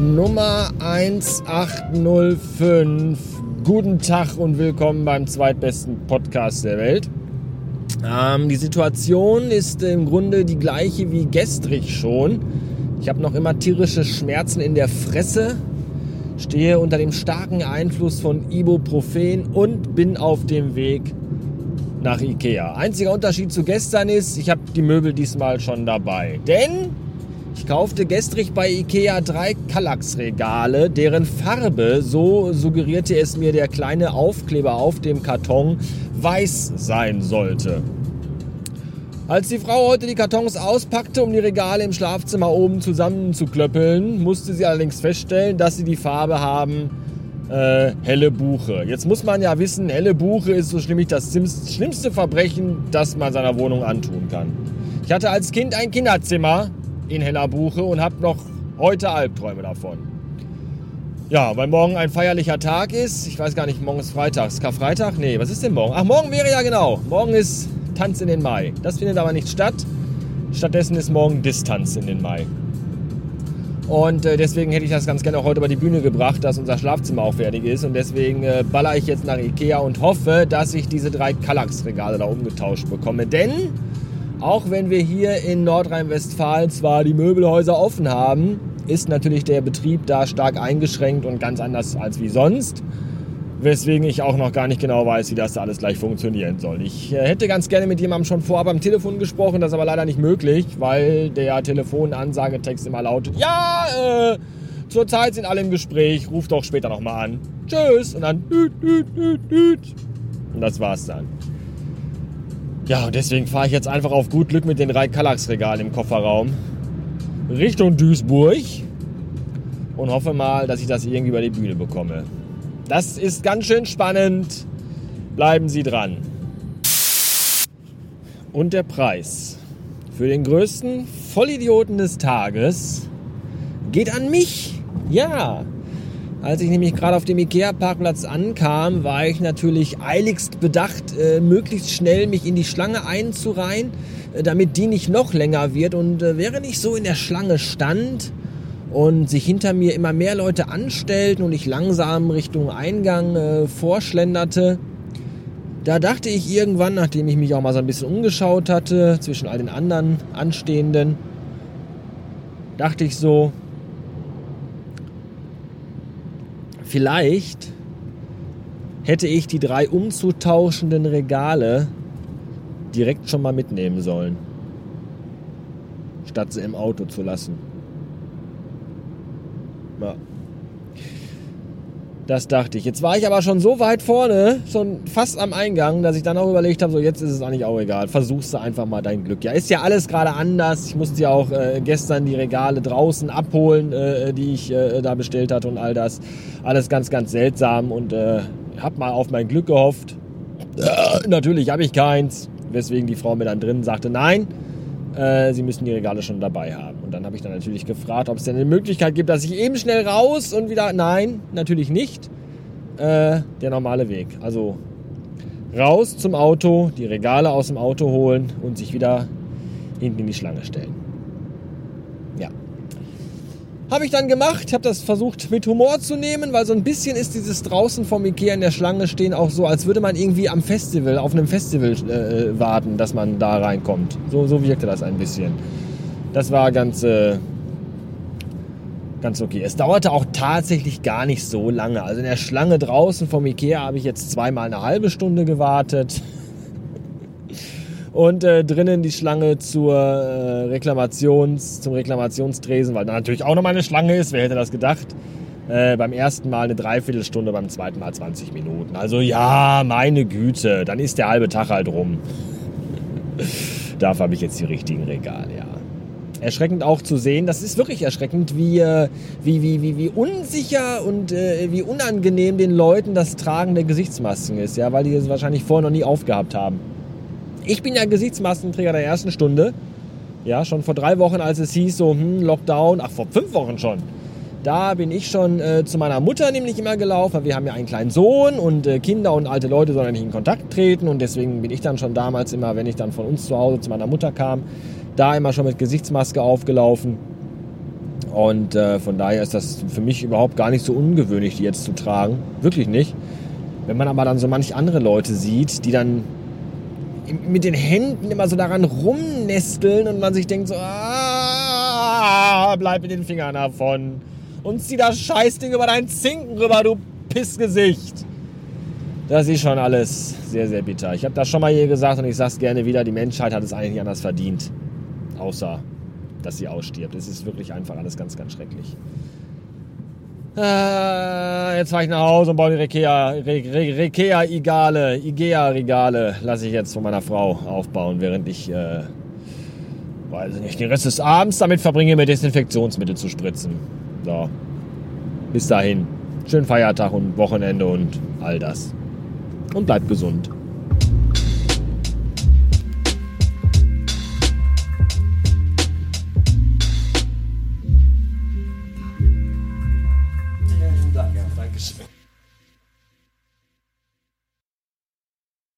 Nummer 1805. Guten Tag und willkommen beim zweitbesten Podcast der Welt. Ähm, die Situation ist im Grunde die gleiche wie gestrig schon. Ich habe noch immer tierische Schmerzen in der Fresse, stehe unter dem starken Einfluss von Ibuprofen und bin auf dem Weg nach Ikea. Einziger Unterschied zu gestern ist, ich habe die Möbel diesmal schon dabei. Denn ich kaufte gestrig bei Ikea drei Kallax-Regale, deren Farbe, so suggerierte es mir der kleine Aufkleber auf dem Karton, weiß sein sollte. Als die Frau heute die Kartons auspackte, um die Regale im Schlafzimmer oben zusammenzuklöppeln, musste sie allerdings feststellen, dass sie die Farbe haben äh, helle Buche. Jetzt muss man ja wissen, helle Buche ist so schlimmlich das schlimmste Verbrechen, das man seiner Wohnung antun kann. Ich hatte als Kind ein Kinderzimmer in heller Buche und habe noch heute Albträume davon. Ja, weil morgen ein feierlicher Tag ist. Ich weiß gar nicht, morgen ist Freitag. Ist Karfreitag? Nee, was ist denn morgen? Ach, morgen wäre ja genau. Morgen ist Tanz in den Mai. Das findet aber nicht statt. Stattdessen ist morgen Distanz in den Mai. Und äh, deswegen hätte ich das ganz gerne auch heute über die Bühne gebracht, dass unser Schlafzimmer auch fertig ist. Und deswegen äh, baller ich jetzt nach Ikea und hoffe, dass ich diese drei Kallax-Regale da umgetauscht bekomme. Denn auch wenn wir hier in Nordrhein-Westfalen zwar die Möbelhäuser offen haben, ist natürlich der Betrieb da stark eingeschränkt und ganz anders als wie sonst weswegen ich auch noch gar nicht genau weiß, wie das da alles gleich funktionieren soll. Ich äh, hätte ganz gerne mit jemandem schon vorab am Telefon gesprochen, das ist aber leider nicht möglich, weil der Telefonansagetext immer lautet, ja, äh, zurzeit sind alle im Gespräch, ruf doch später nochmal an. Tschüss und dann. Und das war's dann. Ja, und deswegen fahre ich jetzt einfach auf gut Glück mit den drei Kallax-Regalen im Kofferraum Richtung Duisburg und hoffe mal, dass ich das irgendwie über die Bühne bekomme. Das ist ganz schön spannend. Bleiben Sie dran. Und der Preis für den größten Vollidioten des Tages geht an mich. Ja. Als ich nämlich gerade auf dem Ikea-Parkplatz ankam, war ich natürlich eiligst bedacht, äh, möglichst schnell mich in die Schlange einzureihen, äh, damit die nicht noch länger wird. Und äh, während ich so in der Schlange stand, und sich hinter mir immer mehr Leute anstellten und ich langsam Richtung Eingang äh, vorschlenderte. Da dachte ich irgendwann, nachdem ich mich auch mal so ein bisschen umgeschaut hatte, zwischen all den anderen Anstehenden, dachte ich so, vielleicht hätte ich die drei umzutauschenden Regale direkt schon mal mitnehmen sollen, statt sie im Auto zu lassen. Ja. Das dachte ich. Jetzt war ich aber schon so weit vorne, schon fast am Eingang, dass ich dann auch überlegt habe, so jetzt ist es eigentlich auch egal. Versuchst du einfach mal dein Glück. Ja, ist ja alles gerade anders. Ich musste ja auch äh, gestern die Regale draußen abholen, äh, die ich äh, da bestellt hatte und all das. Alles ganz, ganz seltsam und äh, hab mal auf mein Glück gehofft. natürlich habe ich keins. Weswegen die Frau mir dann drin sagte, nein, äh, sie müssen die Regale schon dabei haben. Und dann habe ich dann natürlich gefragt, ob es denn eine Möglichkeit gibt, dass ich eben schnell raus und wieder. Nein, natürlich nicht. Äh, der normale Weg. Also raus zum Auto, die Regale aus dem Auto holen und sich wieder hinten in die Schlange stellen. Habe ich dann gemacht. Habe das versucht mit Humor zu nehmen, weil so ein bisschen ist dieses draußen vom Ikea in der Schlange stehen auch so, als würde man irgendwie am Festival, auf einem Festival äh, warten, dass man da reinkommt. So, so wirkte das ein bisschen. Das war ganz, äh, ganz okay. Es dauerte auch tatsächlich gar nicht so lange. Also in der Schlange draußen vom Ikea habe ich jetzt zweimal eine halbe Stunde gewartet. Und äh, drinnen die Schlange zur äh, Reklamations, zum Reklamationstresen, weil da natürlich auch noch mal eine Schlange ist. Wer hätte das gedacht? Äh, beim ersten Mal eine Dreiviertelstunde, beim zweiten Mal 20 Minuten. Also ja, meine Güte, dann ist der halbe Tag halt rum. Dafür habe ich jetzt die richtigen Regale, ja. Erschreckend auch zu sehen, das ist wirklich erschreckend, wie, äh, wie, wie, wie, wie unsicher und äh, wie unangenehm den Leuten das Tragen der Gesichtsmasken ist, ja, weil die es wahrscheinlich vorher noch nie aufgehabt haben. Ich bin ja Gesichtsmaskenträger der ersten Stunde. Ja, schon vor drei Wochen, als es hieß, so, hm, Lockdown, ach, vor fünf Wochen schon. Da bin ich schon äh, zu meiner Mutter nämlich immer gelaufen, weil wir haben ja einen kleinen Sohn und äh, Kinder und alte Leute sollen nicht in Kontakt treten und deswegen bin ich dann schon damals immer, wenn ich dann von uns zu Hause zu meiner Mutter kam, da immer schon mit Gesichtsmaske aufgelaufen. Und äh, von daher ist das für mich überhaupt gar nicht so ungewöhnlich, die jetzt zu tragen. Wirklich nicht. Wenn man aber dann so manch andere Leute sieht, die dann mit den Händen immer so daran rumnesteln und man sich denkt so, ah, bleib mit den Fingern davon. Und zieh das Scheißding über deinen Zinken rüber, du Pissgesicht. Das ist schon alles sehr, sehr bitter. Ich habe das schon mal hier gesagt und ich sage es gerne wieder, die Menschheit hat es eigentlich nicht anders verdient. Außer, dass sie ausstirbt. Es ist wirklich einfach alles ganz, ganz schrecklich. Äh, jetzt fahre ich nach Hause und baue die Rekea, Rekea Igale, Igea Regale, lasse ich jetzt von meiner Frau aufbauen, während ich, äh, weiß ich nicht, den Rest des Abends damit verbringe, mir Desinfektionsmittel zu spritzen. So. Bis dahin. Schönen Feiertag und Wochenende und all das. Und bleibt gesund.